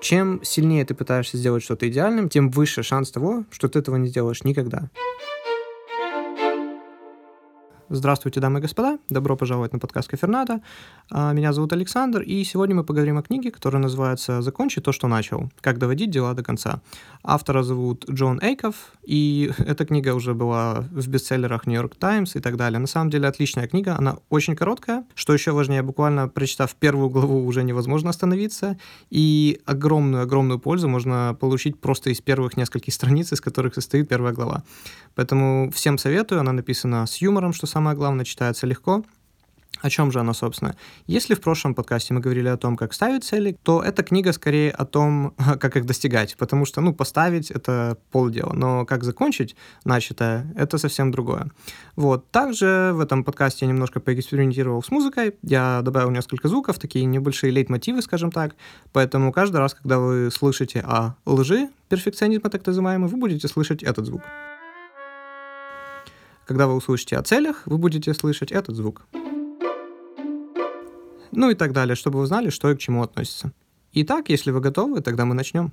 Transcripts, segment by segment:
Чем сильнее ты пытаешься сделать что-то идеальным, тем выше шанс того, что ты этого не сделаешь никогда. Здравствуйте, дамы и господа. Добро пожаловать на подкаст Каферната. Меня зовут Александр, и сегодня мы поговорим о книге, которая называется «Закончи то, что начал. Как доводить дела до конца». Автора зовут Джон Эйков, и эта книга уже была в бестселлерах York Times и так далее. На самом деле отличная книга, она очень короткая. Что еще важнее, буквально прочитав первую главу, уже невозможно остановиться, и огромную-огромную пользу можно получить просто из первых нескольких страниц, из которых состоит первая глава. Поэтому всем советую, она написана с юмором, что самое самое главное, читается легко. О чем же она, собственно? Если в прошлом подкасте мы говорили о том, как ставить цели, то эта книга скорее о том, как их достигать, потому что, ну, поставить — это полдела, но как закончить начатое — это совсем другое. Вот. Также в этом подкасте я немножко поэкспериментировал с музыкой, я добавил несколько звуков, такие небольшие лейтмотивы, скажем так, поэтому каждый раз, когда вы слышите о лжи, перфекционизма так называемый, вы будете слышать этот звук. Когда вы услышите о целях, вы будете слышать этот звук. Ну и так далее, чтобы вы знали, что и к чему относится. Итак, если вы готовы, тогда мы начнем.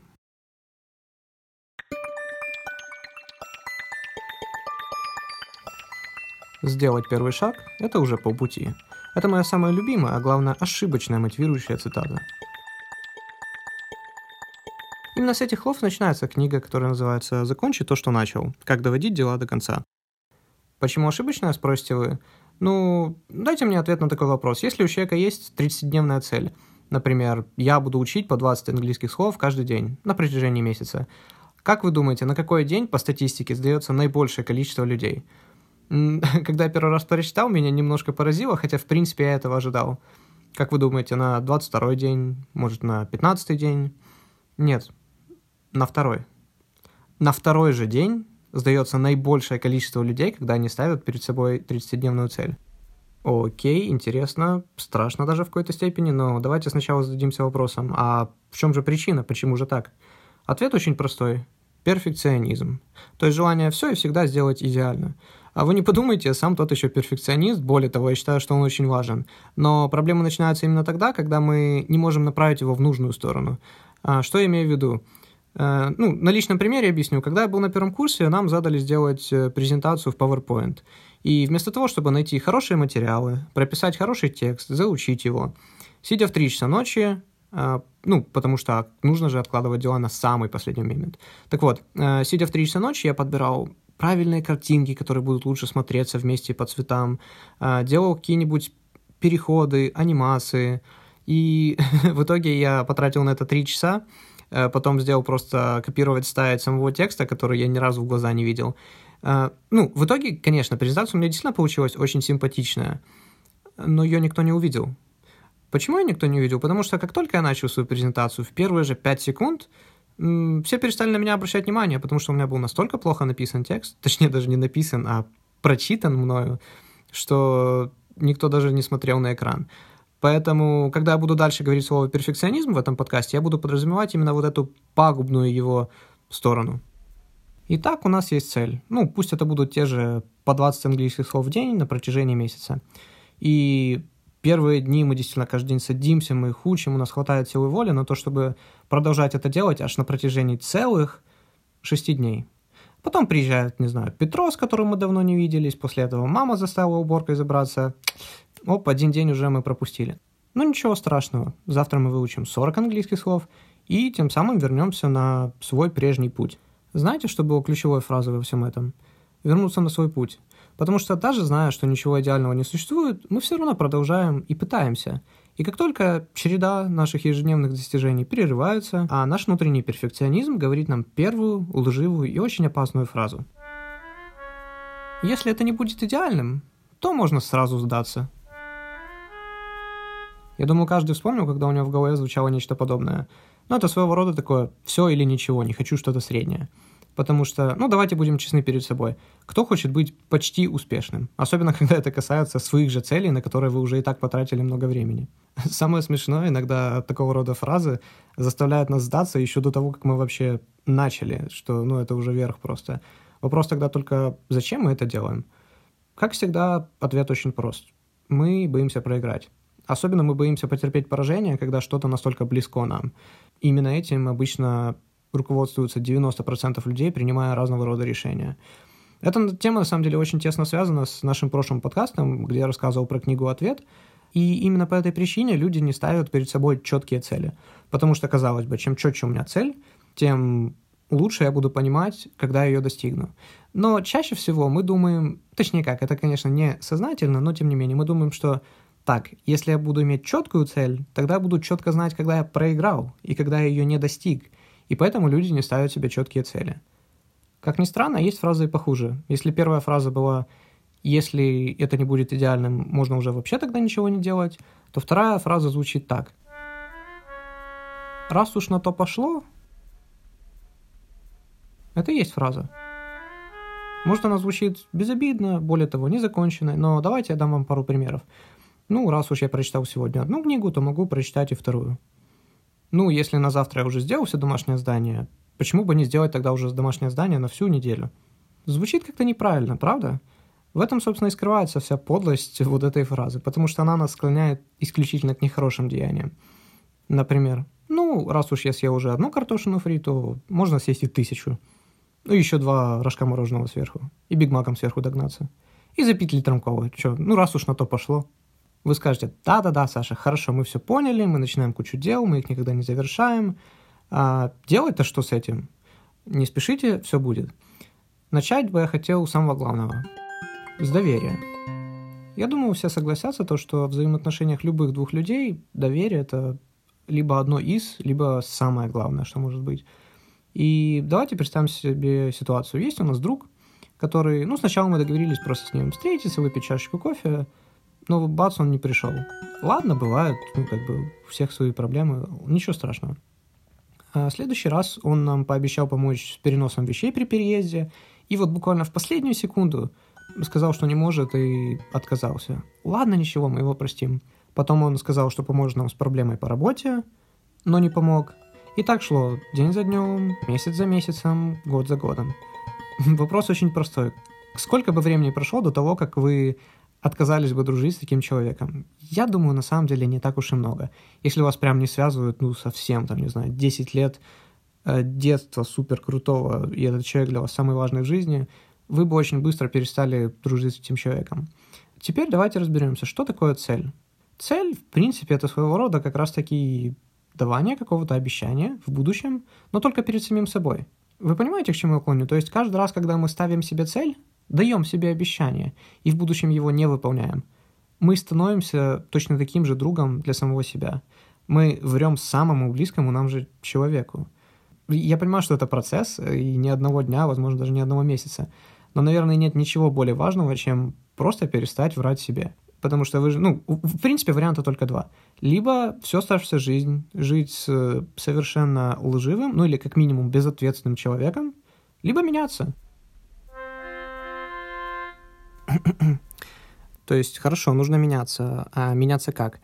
Сделать первый шаг – это уже полпути. Это моя самая любимая, а главное ошибочная мотивирующая цитата. Именно с этих слов начинается книга, которая называется «Закончи то, что начал. Как доводить дела до конца». Почему ошибочно, спросите вы? Ну, дайте мне ответ на такой вопрос. Если у человека есть 30-дневная цель, например, я буду учить по 20 английских слов каждый день на протяжении месяца, как вы думаете, на какой день по статистике сдается наибольшее количество людей? Когда я первый раз прочитал, меня немножко поразило, хотя в принципе я этого ожидал. Как вы думаете, на 22 день, может на 15 день? Нет, на второй. На второй же день сдается наибольшее количество людей, когда они ставят перед собой 30-дневную цель. Окей, интересно, страшно даже в какой-то степени, но давайте сначала зададимся вопросом, а в чем же причина, почему же так? Ответ очень простой. Перфекционизм. То есть желание все и всегда сделать идеально. А вы не подумайте, сам тот еще перфекционист, более того, я считаю, что он очень важен. Но проблема начинается именно тогда, когда мы не можем направить его в нужную сторону. А, что я имею в виду? Э, ну, на личном примере объясню. Когда я был на первом курсе, нам задали сделать э, презентацию в PowerPoint. И вместо того, чтобы найти хорошие материалы, прописать хороший текст, заучить его, сидя в 3 часа ночи, э, ну, потому что нужно же откладывать дела на самый последний момент. Так вот, сидя в 3 часа ночи, я подбирал правильные картинки, которые будут лучше смотреться вместе по цветам, делал какие-нибудь переходы, анимации, и в итоге я потратил на это 3 часа, потом сделал просто копировать, ставить самого текста, который я ни разу в глаза не видел. Э, ну, в итоге, конечно, презентация у меня действительно получилась очень симпатичная, но ее никто не увидел. Почему ее никто не увидел? Потому что как только я начал свою презентацию, в первые же 5 секунд все перестали на меня обращать внимание, потому что у меня был настолько плохо написан текст, точнее даже не написан, а прочитан мною, что никто даже не смотрел на экран. Поэтому, когда я буду дальше говорить слово перфекционизм в этом подкасте, я буду подразумевать именно вот эту пагубную его сторону. Итак, у нас есть цель. Ну, пусть это будут те же по 20 английских слов в день на протяжении месяца. И первые дни мы действительно каждый день садимся, мы их учим, у нас хватает силы воли на то, чтобы продолжать это делать аж на протяжении целых шести дней. Потом приезжает, не знаю, Петро, с которым мы давно не виделись, после этого мама заставила уборкой забраться, Оп, один день уже мы пропустили. Ну ничего страшного, завтра мы выучим 40 английских слов и тем самым вернемся на свой прежний путь. Знаете, что было ключевой фразой во всем этом? Вернуться на свой путь. Потому что даже зная, что ничего идеального не существует, мы все равно продолжаем и пытаемся. И как только череда наших ежедневных достижений перерывается, а наш внутренний перфекционизм говорит нам первую, лживую и очень опасную фразу. Если это не будет идеальным, то можно сразу сдаться. Я думаю, каждый вспомнил, когда у него в голове звучало нечто подобное. Но это своего рода такое «все или ничего, не хочу что-то среднее». Потому что, ну, давайте будем честны перед собой. Кто хочет быть почти успешным? Особенно, когда это касается своих же целей, на которые вы уже и так потратили много времени. Самое смешное, иногда такого рода фразы заставляют нас сдаться еще до того, как мы вообще начали, что, ну, это уже верх просто. Вопрос тогда только, зачем мы это делаем? Как всегда, ответ очень прост. Мы боимся проиграть. Особенно мы боимся потерпеть поражение, когда что-то настолько близко нам. Именно этим обычно руководствуются 90% людей, принимая разного рода решения. Эта тема, на самом деле, очень тесно связана с нашим прошлым подкастом, где я рассказывал про книгу «Ответ», и именно по этой причине люди не ставят перед собой четкие цели. Потому что, казалось бы, чем четче у меня цель, тем лучше я буду понимать, когда я ее достигну. Но чаще всего мы думаем, точнее как, это, конечно, не сознательно, но тем не менее, мы думаем, что так, если я буду иметь четкую цель, тогда буду четко знать, когда я проиграл и когда я ее не достиг. И поэтому люди не ставят себе четкие цели. Как ни странно, есть фразы и похуже. Если первая фраза была «если это не будет идеальным, можно уже вообще тогда ничего не делать», то вторая фраза звучит так. «Раз уж на то пошло, это и есть фраза. Может, она звучит безобидно, более того, незаконченной, но давайте я дам вам пару примеров. Ну, раз уж я прочитал сегодня одну книгу, то могу прочитать и вторую. Ну, если на завтра я уже сделал все домашнее здание, почему бы не сделать тогда уже домашнее здание на всю неделю? Звучит как-то неправильно, правда? В этом, собственно, и скрывается вся подлость вот этой фразы, потому что она нас склоняет исключительно к нехорошим деяниям. Например, ну, раз уж я съел уже одну картошину фри, то можно съесть и тысячу. Ну, еще два рожка мороженого сверху. И бигмаком сверху догнаться. И запить литром колы. Че, ну, раз уж на то пошло. Вы скажете, да-да-да, Саша, хорошо, мы все поняли, мы начинаем кучу дел, мы их никогда не завершаем. А делать-то что с этим? Не спешите, все будет. Начать бы я хотел с самого главного. С доверия. Я думаю, все согласятся, то, что в взаимоотношениях любых двух людей доверие – это либо одно из, либо самое главное, что может быть. И давайте представим себе ситуацию. Есть у нас друг, который, ну, сначала мы договорились просто с ним встретиться, выпить чашечку кофе, но бац, он не пришел. Ладно, бывает, ну, как бы у всех свои проблемы, ничего страшного. А следующий раз он нам пообещал помочь с переносом вещей при переезде, и вот буквально в последнюю секунду сказал, что не может, и отказался. Ладно, ничего, мы его простим. Потом он сказал, что поможет нам с проблемой по работе, но не помог. И так шло день за днем, месяц за месяцем, год за годом. Вопрос очень простой. Сколько бы времени прошло до того, как вы отказались бы дружить с таким человеком? Я думаю, на самом деле не так уж и много. Если вас прям не связывают, ну, совсем, там, не знаю, 10 лет э, детства супер крутого, и этот человек для вас самый важный в жизни, вы бы очень быстро перестали дружить с этим человеком. Теперь давайте разберемся, что такое цель. Цель, в принципе, это своего рода как раз-таки давание какого-то обещания в будущем, но только перед самим собой. Вы понимаете, к чему я клоню? То есть каждый раз, когда мы ставим себе цель, даем себе обещание, и в будущем его не выполняем, мы становимся точно таким же другом для самого себя. Мы врем самому близкому нам же человеку. Я понимаю, что это процесс, и ни одного дня, возможно, даже ни одного месяца. Но, наверное, нет ничего более важного, чем просто перестать врать себе потому что вы же, ну, в принципе, варианта только два. Либо всю оставшуюся жизнь жить с совершенно лживым, ну или как минимум безответственным человеком, либо меняться. То есть, хорошо, нужно меняться. А меняться как?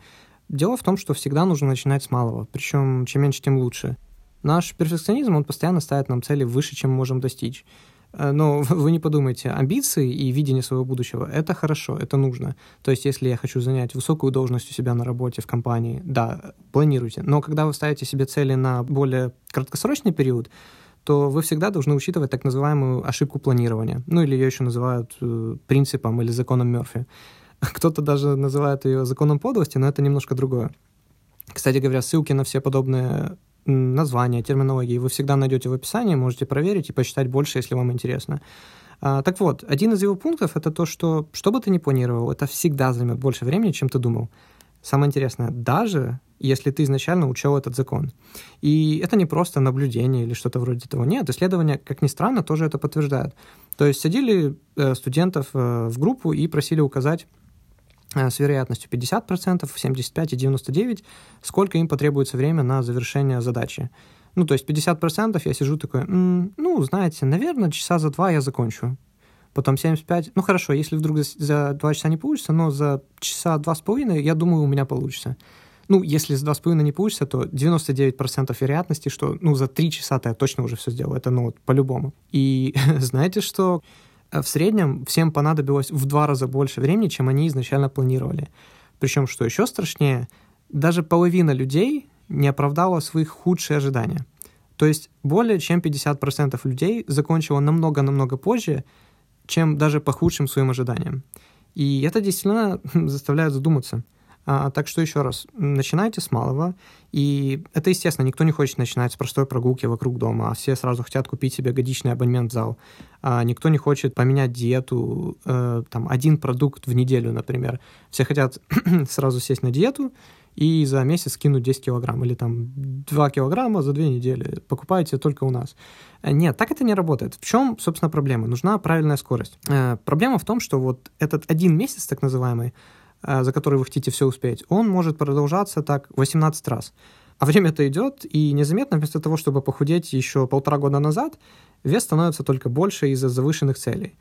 Дело в том, что всегда нужно начинать с малого, причем чем меньше, тем лучше. Наш перфекционизм, он постоянно ставит нам цели выше, чем мы можем достичь. Э, но вы не подумайте, амбиции и видение своего будущего — это хорошо, это нужно. То есть если я хочу занять высокую должность у себя на работе в компании, да, планируйте. Но когда вы ставите себе цели на более краткосрочный период, то вы всегда должны учитывать так называемую ошибку планирования. Ну или ее еще называют э, принципом или законом Мерфи. Кто-то даже называет ее законом подлости, но это немножко другое. Кстати говоря, ссылки на все подобные названия, терминологии вы всегда найдете в описании, можете проверить и почитать больше, если вам интересно. А, так вот, один из его пунктов это то, что что бы ты ни планировал, это всегда займет больше времени, чем ты думал. Самое интересное, даже если ты изначально учел этот закон. И это не просто наблюдение или что-то вроде того. Нет, исследования, как ни странно, тоже это подтверждают. То есть садили э, студентов э, в группу и просили указать Э, с вероятностью 50%, 75 и 99, сколько им потребуется время на завершение задачи. Ну, то есть 50% я сижу такой, ну, знаете, наверное, часа за два я закончу. Потом 75, ну хорошо, если вдруг за, за 2 часа не получится, но за часа два с половиной, я думаю, у меня получится. Ну, если за два с половиной не получится, то 99% вероятности, что, ну, за 3 часа-то я точно уже все сделаю. Это, ну, вот, по-любому. И знаете, что Э, в среднем всем понадобилось в два раза больше времени, чем они изначально планировали. Причем, что еще страшнее, даже половина людей не оправдала своих худшие ожидания. То есть более чем 50% людей закончило намного-намного позже, чем даже по худшим своим ожиданиям. И это действительно заставляет задуматься. А, так что еще раз, начинайте с малого. И это, естественно, никто не хочет начинать с простой прогулки вокруг дома, а все сразу хотят купить себе годичный абонемент в зал. А никто не хочет поменять диету, э, там, один продукт в неделю, например. Все хотят сразу сесть на диету и за месяц скинуть 10 килограмм или там 2 килограмма за 2 недели. Покупайте только у нас. Э, нет, так это не работает. В чем, собственно, проблема? Нужна правильная скорость. Э, проблема в том, что вот этот один месяц, так называемый, Э, за который вы хотите все успеть, он может продолжаться так 18 раз. А время-то идет, и незаметно вместо того, чтобы похудеть еще полтора года назад, вес становится только больше из-за завышенных целей.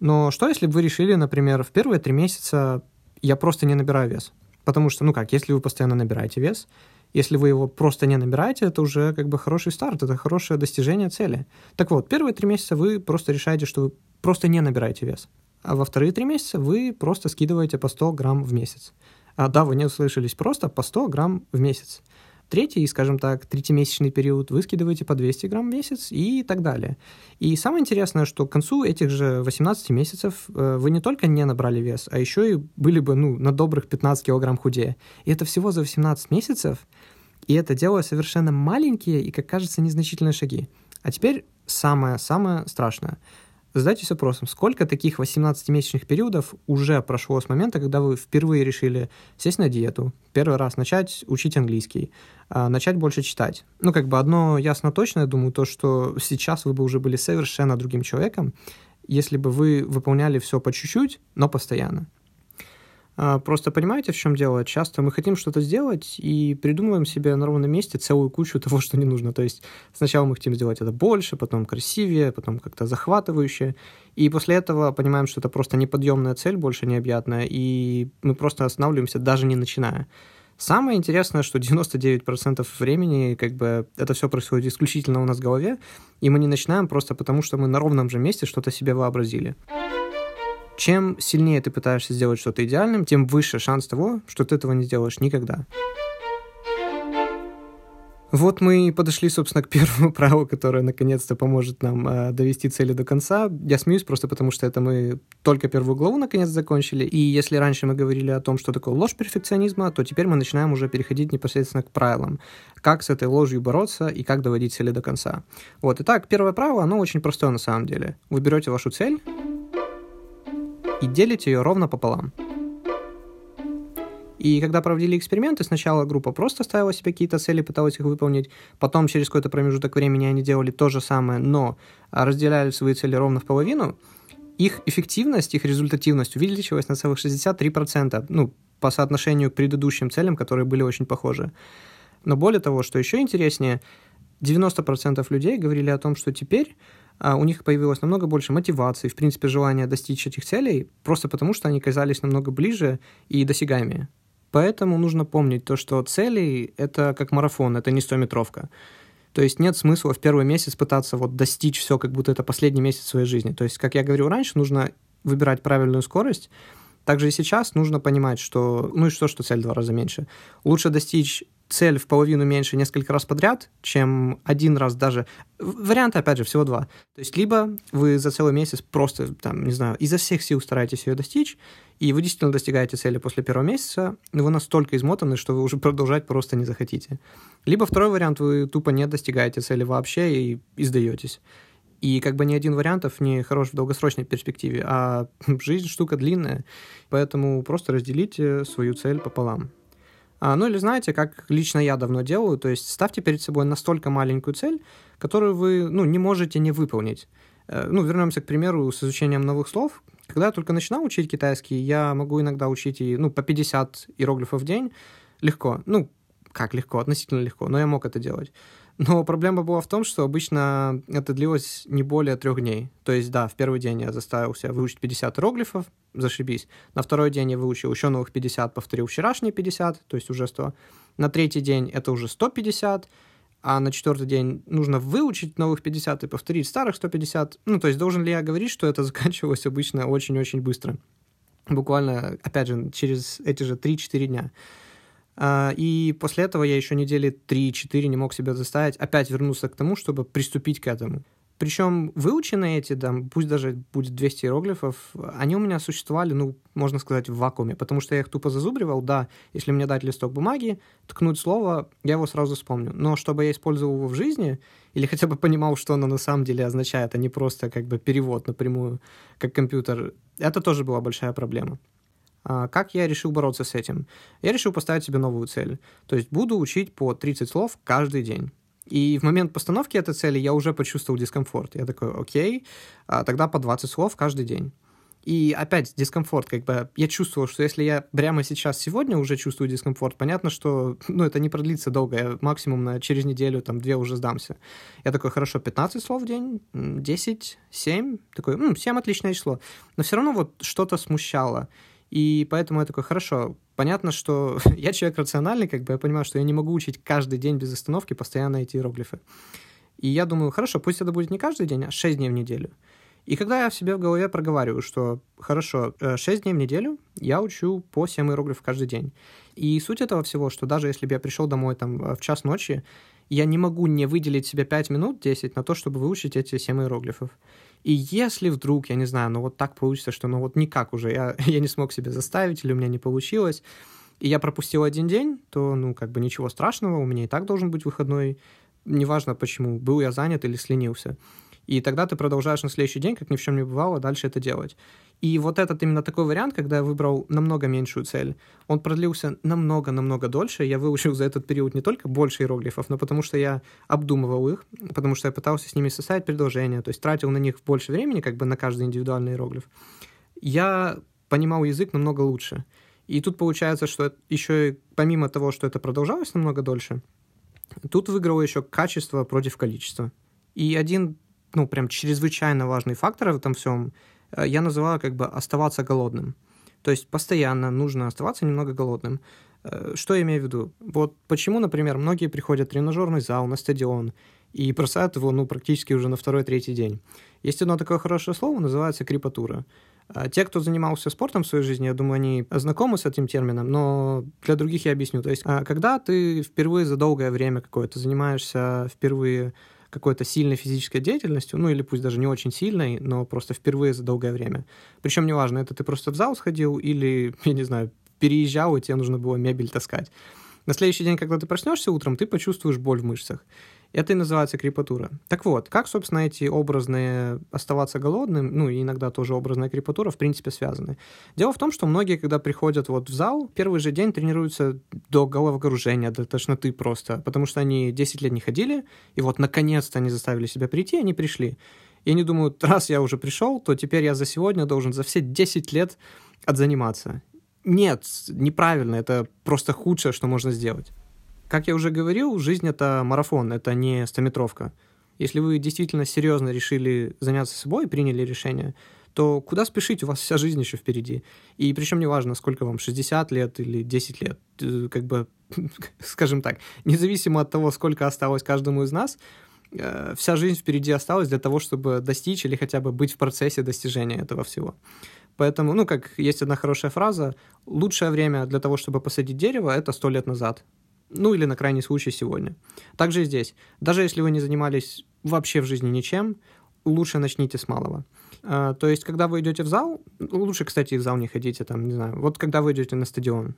Но что, если бы вы решили, например, в первые три месяца я просто не набираю вес? Потому что, ну как, если вы постоянно набираете вес, если вы его просто не набираете, это уже как бы хороший старт, это хорошее достижение цели. Так вот, первые три месяца вы просто решаете, что вы просто не набираете вес а во вторые три месяца вы просто скидываете по 100 грамм в месяц. А, да, вы не услышались, просто по 100 грамм в месяц. Третий, скажем так, третьемесячный период вы скидываете по 200 грамм в месяц и так далее. И самое интересное, что к концу этих же 18 месяцев э, вы не только не набрали вес, а еще и были бы ну, на добрых 15 килограмм худее. И это всего за 18 месяцев, и это делая совершенно маленькие и, как кажется, незначительные шаги. А теперь самое-самое страшное – Задайтесь вопросом, сколько таких 18-месячных периодов уже прошло с момента, когда вы впервые решили сесть на диету, первый раз начать учить английский, а, начать больше читать. Ну, как бы одно ясно точно, я думаю, то, что сейчас вы бы уже были совершенно другим человеком, если бы вы выполняли все по чуть-чуть, но постоянно. А, просто понимаете, в чем дело? Часто мы хотим что-то сделать и придумываем себе на ровном месте целую кучу того, что не нужно. То есть сначала мы хотим сделать это больше, потом красивее, потом как-то захватывающе. И после этого понимаем, что это просто неподъемная цель, больше необъятная, и мы просто останавливаемся, даже не начиная. Самое интересное, что 99% времени как бы это все происходит исключительно у нас в голове, и мы не начинаем просто потому, что мы на ровном же месте что-то себе вообразили. Чем сильнее ты пытаешься сделать что-то идеальным, тем выше шанс того, что ты этого не сделаешь никогда. Вот мы и подошли, собственно, к первому праву, которое наконец-то поможет нам э, довести цели до конца. Я смеюсь просто потому, что это мы только первую главу наконец закончили. И если раньше мы говорили о том, что такое ложь перфекционизма, то теперь мы начинаем уже переходить непосредственно к правилам. Как с этой ложью бороться и как доводить цели до конца. Вот, итак, первое право, оно очень простое на самом деле. Вы берете вашу цель, и делите ее ровно пополам. И когда проводили эксперименты, сначала группа просто ставила себе какие-то цели, пыталась их выполнить, потом через какой-то промежуток времени они делали то же самое, но разделяли свои цели ровно в половину, их эффективность, их результативность увеличилась на целых 63%, ну, по соотношению к предыдущим целям, которые были очень похожи. Но более того, что еще интереснее, 90% людей говорили о том, что теперь у них появилось намного больше мотивации, в принципе, желания достичь этих целей, просто потому что они казались намного ближе и досягаемее. Поэтому нужно помнить то, что цели — это как марафон, это не 100-метровка. То есть нет смысла в первый месяц пытаться вот достичь все, как будто это последний месяц своей жизни. То есть, как я говорил раньше, нужно выбирать правильную скорость. Также и сейчас нужно понимать, что, ну и что, что цель в два раза меньше. Лучше достичь цель в половину меньше несколько раз подряд, чем один раз даже. Варианты, опять же, всего два. То есть либо вы за целый месяц просто, там, не знаю, изо всех сил стараетесь ее достичь, и вы действительно достигаете цели после первого месяца, но вы настолько измотаны, что вы уже продолжать просто не захотите. Либо второй вариант, вы тупо не достигаете цели вообще и, и сдаетесь. И как бы ни один вариантов не хорош в долгосрочной перспективе, а жизнь штука длинная, поэтому просто разделите свою цель пополам. А, ну или знаете, как лично я давно делаю, то есть ставьте перед собой настолько маленькую цель, которую вы ну, не можете не выполнить. Э, ну, вернемся, к примеру, с изучением новых слов. Когда я только начинал учить китайский, я могу иногда учить и, ну, по 50 иероглифов в день легко. Ну, как легко, относительно легко, но я мог это делать. Но проблема была в том, что обычно это длилось не более трех дней. То есть, да, в первый день я заставил себя выучить 50 иероглифов, зашибись. На второй день я выучил еще новых 50, повторил вчерашние 50, то есть уже 100. На третий день это уже 150, а на четвертый день нужно выучить новых 50 и повторить старых 150. Ну, то есть должен ли я говорить, что это заканчивалось обычно очень-очень быстро? буквально, опять же, через эти же 3-4 дня. А, и после этого я еще недели 3-4 не мог себя заставить опять вернуться к тому, чтобы приступить к этому. Причем выученные эти, да, пусть даже будет 200 иероглифов, они у меня существовали, ну, можно сказать, в вакууме, потому что я их тупо зазубривал, да, если мне дать листок бумаги, ткнуть слово, я его сразу вспомню. Но чтобы я использовал его в жизни, или хотя бы понимал, что оно на самом деле означает, а не просто как бы перевод напрямую, как компьютер, это тоже была большая проблема. А как я решил бороться с этим? Я решил поставить себе новую цель. То есть буду учить по 30 слов каждый день. И в момент постановки этой цели я уже почувствовал дискомфорт. Я такой, окей, а тогда по 20 слов каждый день. И опять дискомфорт, как бы я чувствовал, что если я прямо сейчас сегодня уже чувствую дискомфорт, понятно, что ну, это не продлится долго, я максимум на, через неделю, там, две уже сдамся. Я такой, хорошо, 15 слов в день, 10, 7, такой, м, 7 отличное число. Но все равно вот что-то смущало. И поэтому я такой, хорошо, понятно, что я человек рациональный, как бы я понимаю, что я не могу учить каждый день без остановки постоянно эти иероглифы. И я думаю, хорошо, пусть это будет не каждый день, а 6 дней в неделю. И когда я в себе в голове проговариваю, что хорошо, 6 э, дней в неделю я учу по 7 иероглифов каждый день. И суть этого всего, что даже если бы я пришел домой там в час ночи, я не могу не выделить себе 5 минут, 10 на то, чтобы выучить эти 7 иероглифов. И если вдруг, я не знаю, ну вот так получится, что ну вот никак уже, я, я не смог себя заставить или у меня не получилось, и я пропустил один день, то, ну, как бы ничего страшного, у меня и так должен быть выходной, неважно почему, был я занят или сленился. И тогда ты продолжаешь на следующий день, как ни в чем не бывало, дальше это делать. И вот этот именно такой вариант, когда я выбрал намного меньшую цель, он продлился намного-намного дольше. Я выучил за этот период не только больше иероглифов, но потому что я обдумывал их, потому что я пытался с ними составить предложение, то есть тратил на них больше времени, как бы на каждый индивидуальный иероглиф. Я понимал язык намного лучше. И тут получается, что еще и помимо того, что это продолжалось намного дольше, тут выиграло еще качество против количества. И один ну, прям чрезвычайно важный фактор в этом всем, э, я называю как бы оставаться голодным. То есть постоянно нужно оставаться немного голодным. Э, что я имею в виду? Вот почему, например, многие приходят в тренажерный зал, на стадион и бросают его, ну, практически уже на второй-третий день. Есть одно такое хорошее слово, называется крипатура. А те, кто занимался спортом в своей жизни, я думаю, они знакомы с этим термином, но для других я объясню. То есть, когда ты впервые за долгое время какое-то занимаешься впервые какой-то сильной физической деятельностью, ну или пусть даже не очень сильной, но просто впервые за долгое время. Причем неважно, это ты просто в зал сходил или, я не знаю, переезжал, и тебе нужно было мебель таскать. На следующий день, когда ты проснешься утром, ты почувствуешь боль в мышцах. Это и называется крепатура. Так вот, как, собственно, эти образные оставаться голодным, ну и иногда тоже образная крепатура, в принципе, связаны? Дело в том, что многие, когда приходят вот в зал, первый же день тренируются до головокружения, до тошноты просто, потому что они 10 лет не ходили, и вот наконец-то они заставили себя прийти, они пришли. И они думают, раз я уже пришел, то теперь я за сегодня должен за все 10 лет отзаниматься. Нет, неправильно, это просто худшее, что можно сделать. Как я уже говорил, жизнь — это марафон, это не стометровка. Если вы действительно серьезно решили заняться собой и приняли решение, то куда спешить, у вас вся жизнь еще впереди. И причем неважно, сколько вам, 60 лет или 10 лет, э, как бы, скажем так, независимо от того, сколько осталось каждому из нас, э, вся жизнь впереди осталась для того, чтобы достичь или хотя бы быть в процессе достижения этого всего. Поэтому, ну, как есть одна хорошая фраза, лучшее время для того, чтобы посадить дерево, это сто лет назад. Ну или на крайний случай сегодня. Также и здесь. Даже если вы не занимались вообще в жизни ничем, лучше начните с малого. А, то есть, когда вы идете в зал, лучше, кстати, в зал не ходите, там, не знаю, вот когда вы идете на стадион,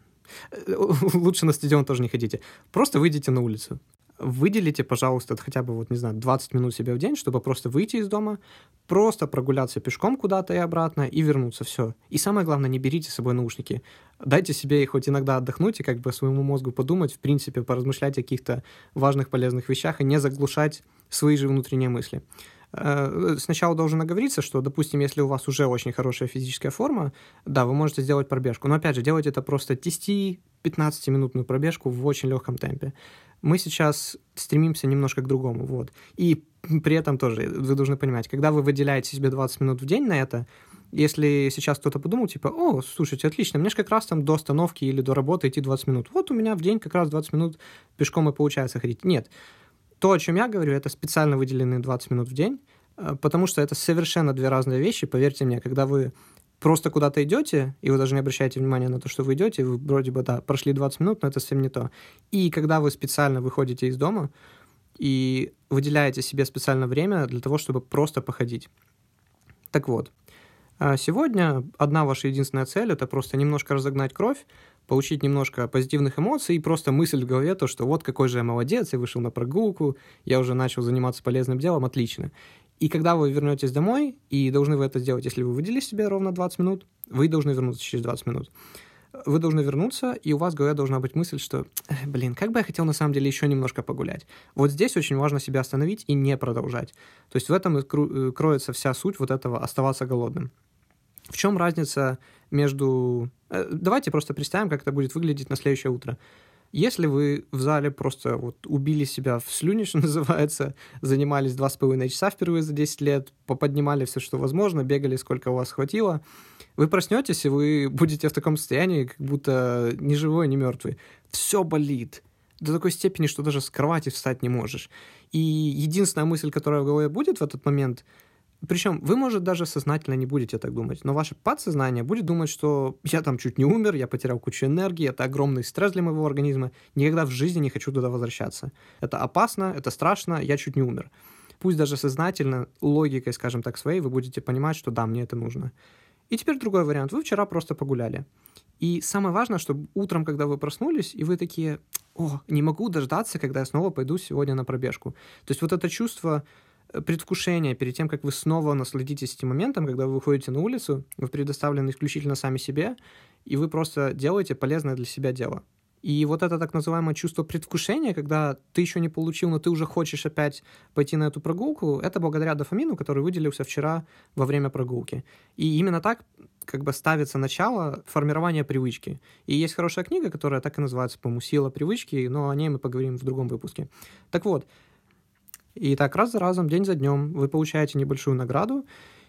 э, лучше на стадион тоже не ходите, просто выйдите на улицу выделите, пожалуйста, хотя бы, вот, не знаю, 20 минут себе в день, чтобы просто выйти из дома, просто прогуляться пешком куда-то и обратно и вернуться, все. И самое главное, не берите с собой наушники. Дайте себе хоть иногда отдохнуть и как бы своему мозгу подумать, в принципе, поразмышлять о каких-то важных, полезных вещах и не заглушать свои же внутренние мысли. Э, сначала должен оговориться, что, допустим, если у вас уже очень хорошая физическая форма, да, вы можете сделать пробежку. Но, опять же, делать это просто 10-15-минутную пробежку в очень легком темпе мы сейчас стремимся немножко к другому, вот. И при этом тоже вы должны понимать, когда вы выделяете себе 20 минут в день на это, если сейчас кто-то подумал, типа, о, слушайте, отлично, мне же как раз там до остановки или до работы идти 20 минут. Вот у меня в день как раз 20 минут пешком и получается ходить. Нет. То, о чем я говорю, это специально выделенные 20 минут в день, э, потому что это совершенно две разные вещи. Поверьте мне, когда вы просто куда-то идете, и вы даже не обращаете внимания на то, что вы идете, вы вроде бы, да, прошли 20 минут, но это совсем не то. И когда вы специально выходите из дома и выделяете себе специально время для того, чтобы просто походить. Так вот, а сегодня одна ваша единственная цель — это просто немножко разогнать кровь, получить немножко позитивных эмоций и просто мысль в голове, то, что вот какой же я молодец, я вышел на прогулку, я уже начал заниматься полезным делом, отлично. И когда вы вернетесь домой, и должны вы это сделать, если вы выделили себе ровно 20 минут, вы должны вернуться через 20 минут. Вы должны вернуться, и у вас в должна быть мысль, что, блин, как бы я хотел на самом деле еще немножко погулять. Вот здесь очень важно себя остановить и не продолжать. То есть в этом и э, кроется вся суть вот этого оставаться голодным. В чем разница между... Э, давайте просто представим, как это будет выглядеть на следующее утро. Если вы в зале просто вот убили себя в слюне, что называется, занимались два с половиной часа впервые за 10 лет, поподнимали все, что возможно, бегали, сколько у вас хватило, вы проснетесь, и вы будете в таком состоянии, как будто ни живой, ни мертвый. Все болит до такой степени, что даже с кровати встать не можешь. И единственная мысль, которая в голове будет в этот момент — причем вы, может, даже сознательно не будете так думать, но ваше подсознание будет думать, что я там чуть не умер, я потерял кучу энергии, это огромный стресс для моего организма, никогда в жизни не хочу туда возвращаться. Это опасно, это страшно, я чуть не умер. Пусть даже сознательно, логикой, скажем так, своей, вы будете понимать, что да, мне это нужно. И теперь другой вариант. Вы вчера просто погуляли. И самое важное, чтобы утром, когда вы проснулись, и вы такие, о, не могу дождаться, когда я снова пойду сегодня на пробежку. То есть вот это чувство предвкушение перед тем, как вы снова насладитесь этим моментом, когда вы выходите на улицу, вы предоставлены исключительно сами себе, и вы просто делаете полезное для себя дело. И вот это так называемое чувство предвкушения, когда ты еще не получил, но ты уже хочешь опять пойти на эту прогулку, это благодаря дофамину, который выделился вчера во время прогулки. И именно так как бы ставится начало формирования привычки. И есть хорошая книга, которая так и называется, по-моему, «Сила привычки», но о ней мы поговорим в другом выпуске. Так вот, и так раз за разом, день за днем вы получаете небольшую награду,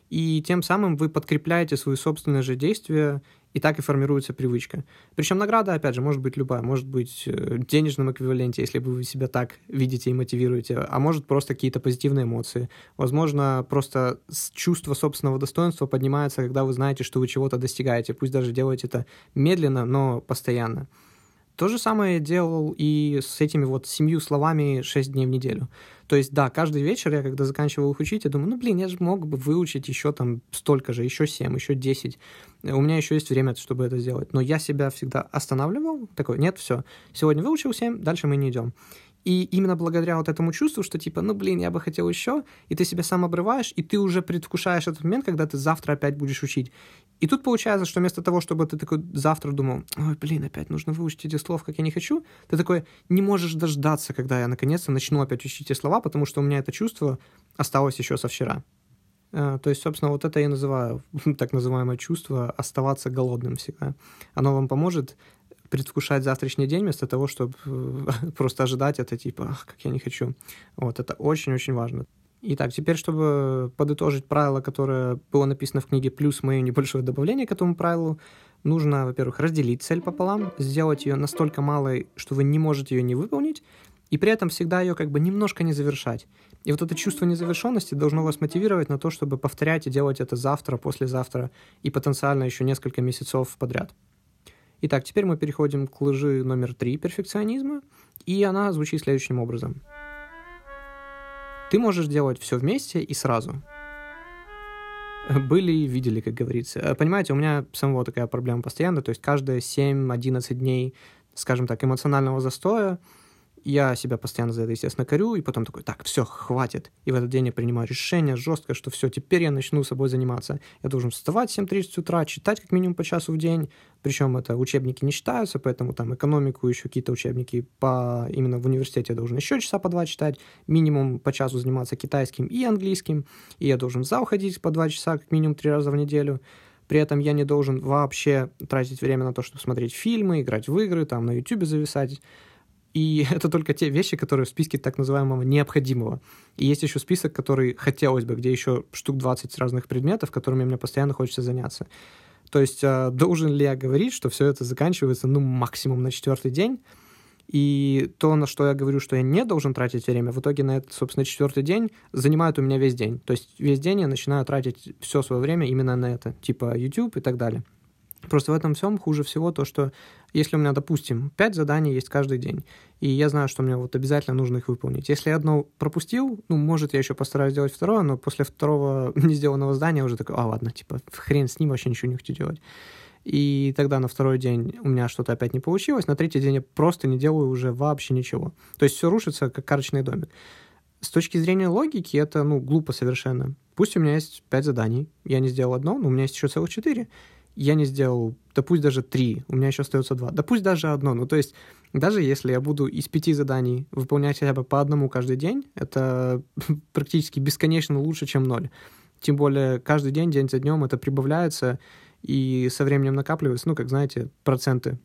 и тем самым вы подкрепляете свои собственные же действия, и так и формируется привычка. Причем награда, опять же, может быть любая, может быть э, в денежном эквиваленте, если вы себя так видите и мотивируете, а может просто какие-то позитивные эмоции. Возможно, просто чувство собственного достоинства поднимается, когда вы знаете, что вы чего-то достигаете, пусть даже делаете это медленно, но постоянно. То же самое делал и с этими вот семью словами 6 дней в неделю. То есть, да, каждый вечер я, когда заканчивал их учить, я думаю, ну, блин, я же мог бы выучить еще там столько же, еще 7, еще 10. У меня еще есть время, чтобы это сделать. Но я себя всегда останавливал, такой, нет, все, сегодня выучил 7, дальше мы не идем. И именно благодаря вот этому чувству, что типа, ну блин, я бы хотел еще, и ты себя сам обрываешь, и ты уже предвкушаешь этот момент, когда ты завтра опять будешь учить. И тут получается, что вместо того, чтобы ты такой завтра думал, ой, блин, опять нужно выучить эти слова, как я не хочу, ты такой не можешь дождаться, когда я наконец-то начну опять учить эти слова, потому что у меня это чувство осталось еще со вчера. Э, то есть, собственно, вот это я называю так называемое чувство оставаться голодным всегда. Оно вам поможет предвкушать завтрашний день вместо того, чтобы э, просто ожидать это, типа, ах, как я не хочу. Вот, это очень-очень важно. Итак, теперь, чтобы подытожить правило, которое было написано в книге, плюс мое небольшое добавление к этому правилу, нужно, во-первых, разделить цель пополам, сделать ее настолько малой, что вы не можете ее не выполнить, и при этом всегда ее как бы немножко не завершать. И вот это чувство незавершенности должно вас мотивировать на то, чтобы повторять и делать это завтра, послезавтра и потенциально еще несколько месяцев подряд. Итак, теперь мы переходим к лжи номер три перфекционизма, и она звучит следующим образом. Ты можешь делать все вместе и сразу. Были и видели, как говорится. Понимаете, у меня самого такая проблема постоянно, то есть каждые 7-11 дней, скажем так, эмоционального застоя – я себя постоянно за это, естественно, корю, и потом такой, так, все, хватит. И в этот день я принимаю решение жесткое, что все, теперь я начну собой заниматься. Я должен вставать в 7.30 утра, читать как минимум по часу в день, причем это учебники не считаются, поэтому там экономику, еще какие-то учебники по именно в университете я должен еще часа по два читать, минимум по часу заниматься китайским и английским, и я должен в зал ходить по два часа как минимум три раза в неделю. При этом я не должен вообще тратить время на то, чтобы смотреть фильмы, играть в игры, там на YouTube зависать. И это только те вещи, которые в списке так называемого необходимого. И есть еще список, который хотелось бы, где еще штук 20 разных предметов, которыми мне постоянно хочется заняться. То есть а, должен ли я говорить, что все это заканчивается, ну, максимум на четвертый день? И то, на что я говорю, что я не должен тратить время, в итоге на этот, собственно, четвертый день занимает у меня весь день. То есть весь день я начинаю тратить все свое время именно на это, типа YouTube и так далее. Просто в этом всем хуже всего то, что если у меня, допустим, 5 заданий есть каждый день, и я знаю, что мне вот обязательно нужно их выполнить. Если я одно пропустил, ну, может, я еще постараюсь сделать второе, но после второго не сделанного задания уже такой, а, ладно, типа, хрен с ним, вообще ничего не хочу делать. И тогда на второй день у меня что-то опять не получилось, на третий день я просто не делаю уже вообще ничего. То есть все рушится, как карточный домик. С точки зрения логики это, ну, глупо совершенно. Пусть у меня есть пять заданий, я не сделал одно, но у меня есть еще целых четыре я не сделал, да пусть даже три, у меня еще остается два, да пусть даже одно. Ну, то есть, даже если я буду из пяти заданий выполнять хотя бы по одному каждый день, это практически бесконечно лучше, чем ноль. Тем более, каждый день, день за днем это прибавляется, и со временем накапливается, ну, как знаете, проценты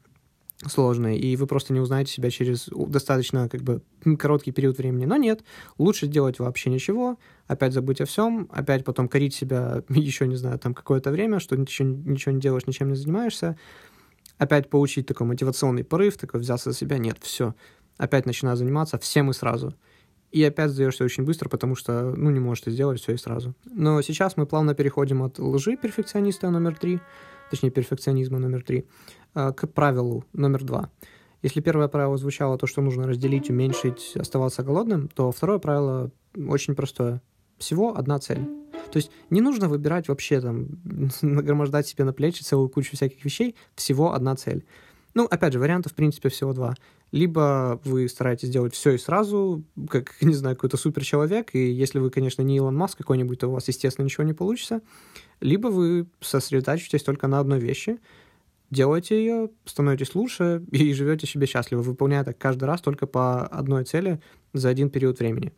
сложные, и вы просто не узнаете себя через достаточно как бы короткий период времени. Но нет, лучше делать вообще ничего, опять забыть о всем, опять потом корить себя еще, не знаю, там какое-то время, что ничего, ничего не делаешь, ничем не занимаешься, опять получить такой мотивационный порыв, такой взяться за себя, нет, все, опять начинаю заниматься всем и сразу. И опять сдаешься очень быстро, потому что, ну, не можешь сделать все и сразу. Но сейчас мы плавно переходим от лжи перфекциониста номер три, точнее, перфекционизма номер три, а, к правилу номер два. Если первое правило звучало то, что нужно разделить, уменьшить, оставаться голодным, то второе правило очень простое. Всего одна цель. То есть не нужно выбирать вообще там, нагромождать себе на плечи целую кучу всяких вещей, всего одна цель. Ну, опять же, вариантов, в принципе, всего два. Либо вы стараетесь делать все и сразу, как, не знаю, какой-то суперчеловек, и если вы, конечно, не Илон Маск какой-нибудь, то у вас, естественно, ничего не получится. Либо вы сосредотачиваетесь только на одной вещи, делаете ее, становитесь лучше и живете себе счастливо, выполняя так каждый раз только по одной цели за один период времени.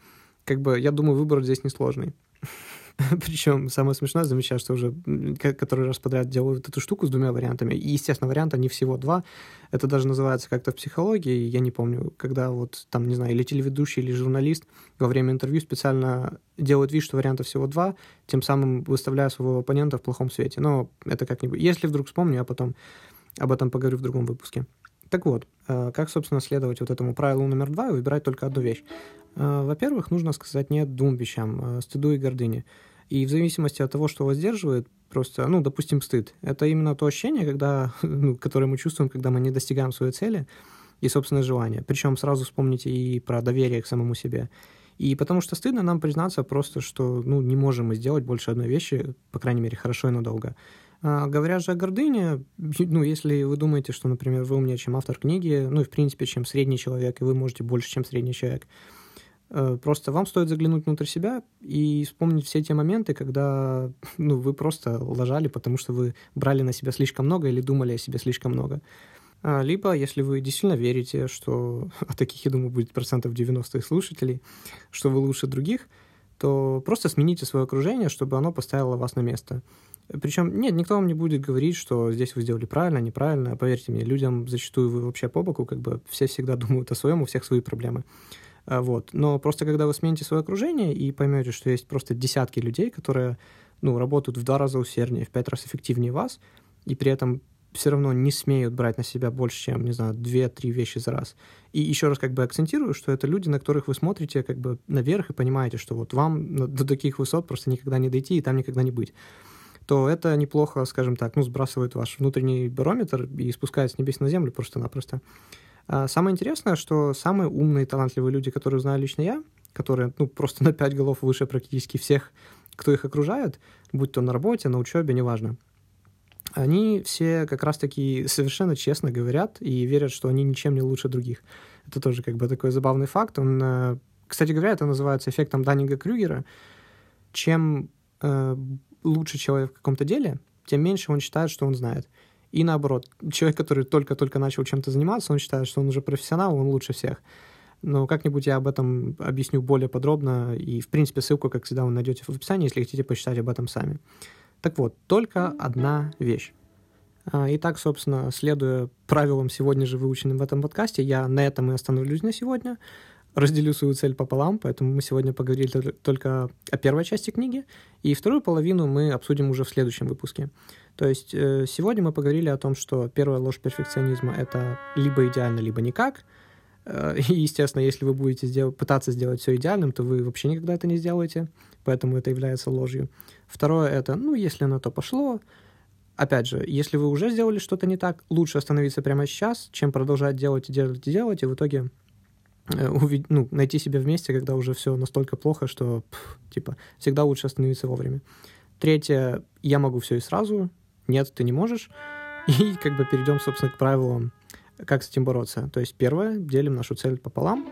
Как бы, я думаю, выбор здесь несложный. Причем самое смешное, замечаю, что уже который раз подряд делают эту штуку с двумя вариантами. И, естественно, варианта не всего два. Это даже называется как-то в психологии, я не помню, когда вот там, не знаю, или телеведущий, или журналист во время интервью специально делает вид, что вариантов всего два, тем самым выставляя своего оппонента в плохом свете. Но это как-нибудь... Если вдруг вспомню, я потом об этом поговорю в другом выпуске. Так вот, э, как, собственно, следовать вот этому правилу номер два и выбирать только одну вещь? Э, во-первых, нужно сказать нет двум вещам, э, стыду и гордыне. И в зависимости от того, что вас сдерживает, просто, ну, допустим, стыд. Это именно то ощущение, когда, ну, которое мы чувствуем, когда мы не достигаем своей цели и собственное желание. Причем сразу вспомните и про доверие к самому себе. И потому что стыдно нам признаться просто, что ну, не можем мы сделать больше одной вещи, по крайней мере, хорошо и надолго. А, говоря же о гордыне, ну, если вы думаете, что, например, вы умнее, чем автор книги, ну и, в принципе, чем средний человек, и вы можете больше, чем средний человек, просто вам стоит заглянуть внутрь себя и вспомнить все те моменты, когда ну, вы просто лажали, потому что вы брали на себя слишком много или думали о себе слишком много. А, либо, если вы действительно верите, что, а таких, я думаю, будет процентов 90 слушателей, что вы лучше других, то просто смените свое окружение, чтобы оно поставило вас на место. Причем, нет, никто вам не будет говорить, что здесь вы сделали правильно, неправильно. Поверьте мне, людям зачастую вы вообще по боку, как бы все всегда думают о своем, у всех свои проблемы. А, вот. Но просто когда вы смените свое окружение и поймете, что есть просто десятки людей, которые ну, работают в два раза усерднее, в пять раз эффективнее вас, и при этом все равно не смеют брать на себя больше, чем, не знаю, две-три вещи за раз. И еще раз как бы акцентирую, что это люди, на которых вы смотрите как бы наверх и понимаете, что вот вам до таких высот просто никогда не дойти и там никогда не быть то это неплохо, скажем так, ну, сбрасывает ваш внутренний барометр и спускает с небес на землю просто-напросто. А самое интересное, что самые умные и талантливые люди, которые знаю лично я, которые ну, просто на пять голов выше практически всех, кто их окружает, будь то на работе, на учебе, неважно, они все как раз-таки совершенно честно говорят и верят, что они ничем не лучше других. Это тоже как бы такой забавный факт. Он, э, кстати говоря, это называется эффектом Даннинга-Крюгера. Чем э, лучше человек в каком-то деле, тем меньше он считает, что он знает. И наоборот, человек, который только-только начал чем-то заниматься, он считает, что он уже профессионал, он лучше всех. Но как-нибудь я об этом объясню более подробно, и, в принципе, ссылку, как всегда, вы найдете в описании, если хотите почитать об этом сами. Так вот, только одна вещь. А, итак, собственно, следуя правилам, сегодня же выученным в этом подкасте, я на этом и остановлюсь на сегодня разделю свою цель пополам, поэтому мы сегодня поговорили только о первой части книги, и вторую половину мы обсудим уже в следующем выпуске. То есть э, сегодня мы поговорили о том, что первая ложь перфекционизма — это либо идеально, либо никак. Э, и, естественно, если вы будете сделать, пытаться сделать все идеальным, то вы вообще никогда это не сделаете, поэтому это является ложью. Второе — это, ну, если на то пошло, опять же, если вы уже сделали что-то не так, лучше остановиться прямо сейчас, чем продолжать делать и делать и делать, и в итоге увид- ну, найти себя вместе, когда уже все настолько плохо, что, пф, типа, всегда лучше остановиться вовремя. Третье, я могу все и сразу, нет, ты не можешь. И как бы перейдем, собственно, к правилам как с этим бороться? То есть первое, делим нашу цель пополам,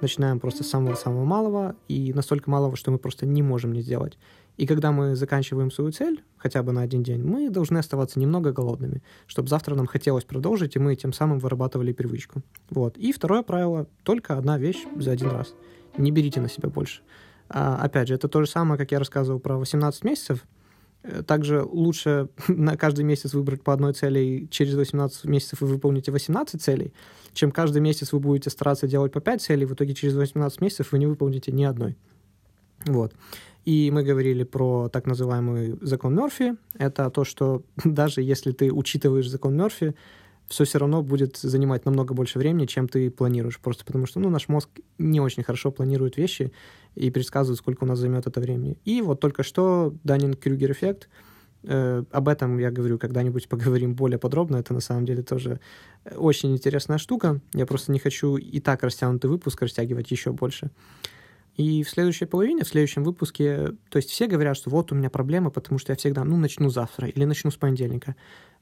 начинаем просто с самого-самого малого и настолько малого, что мы просто не можем не сделать. И когда мы заканчиваем свою цель, хотя бы на один день, мы должны оставаться немного голодными, чтобы завтра нам хотелось продолжить, и мы тем самым вырабатывали привычку. Вот. И второе правило — только одна вещь за один раз. Не берите на себя больше. А, опять же, это то же самое, как я рассказывал про 18 месяцев — Э, также лучше на каждый месяц выбрать по одной цели, и через 18 месяцев вы выполните 18 целей, чем каждый месяц вы будете стараться делать по 5 целей, в итоге через 18 месяцев вы не выполните ни одной. Вот. И мы говорили про так называемый закон Мерфи. Это то, что даже если ты учитываешь закон Мерфи, все все равно будет занимать намного больше времени, чем ты планируешь. Просто потому что ну, наш мозг не очень хорошо планирует вещи и предсказывает, сколько у нас займет это времени. И вот только что Даннинг-Крюгер эффект. Э, об этом я говорю, когда-нибудь поговорим более подробно. Это на самом деле тоже очень интересная штука. Я просто не хочу и так растянутый выпуск растягивать еще больше. И в следующей половине, в следующем выпуске, то есть все говорят, что вот у меня проблема, потому что я всегда, ну, начну завтра или начну с понедельника.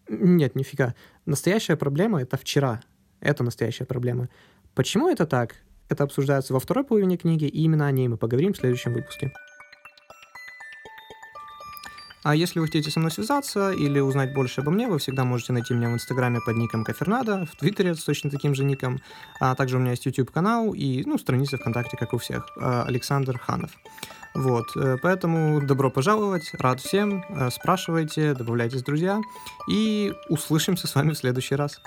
Нет, нифига. Настоящая проблема — это вчера. Это настоящая проблема. Почему это так? Это обсуждается во второй половине книги, и именно о ней мы поговорим в следующем выпуске. А если вы хотите со мной связаться или узнать больше обо мне, вы всегда можете найти меня в Инстаграме под ником Кафернадо, в Твиттере с точно таким же ником, а также у меня есть YouTube-канал и, ну, страница ВКонтакте, как у всех, а, Александр Ханов. Вот, э, поэтому добро пожаловать, рад всем, э, спрашивайте, добавляйтесь, друзья, и услышимся с вами в следующий раз.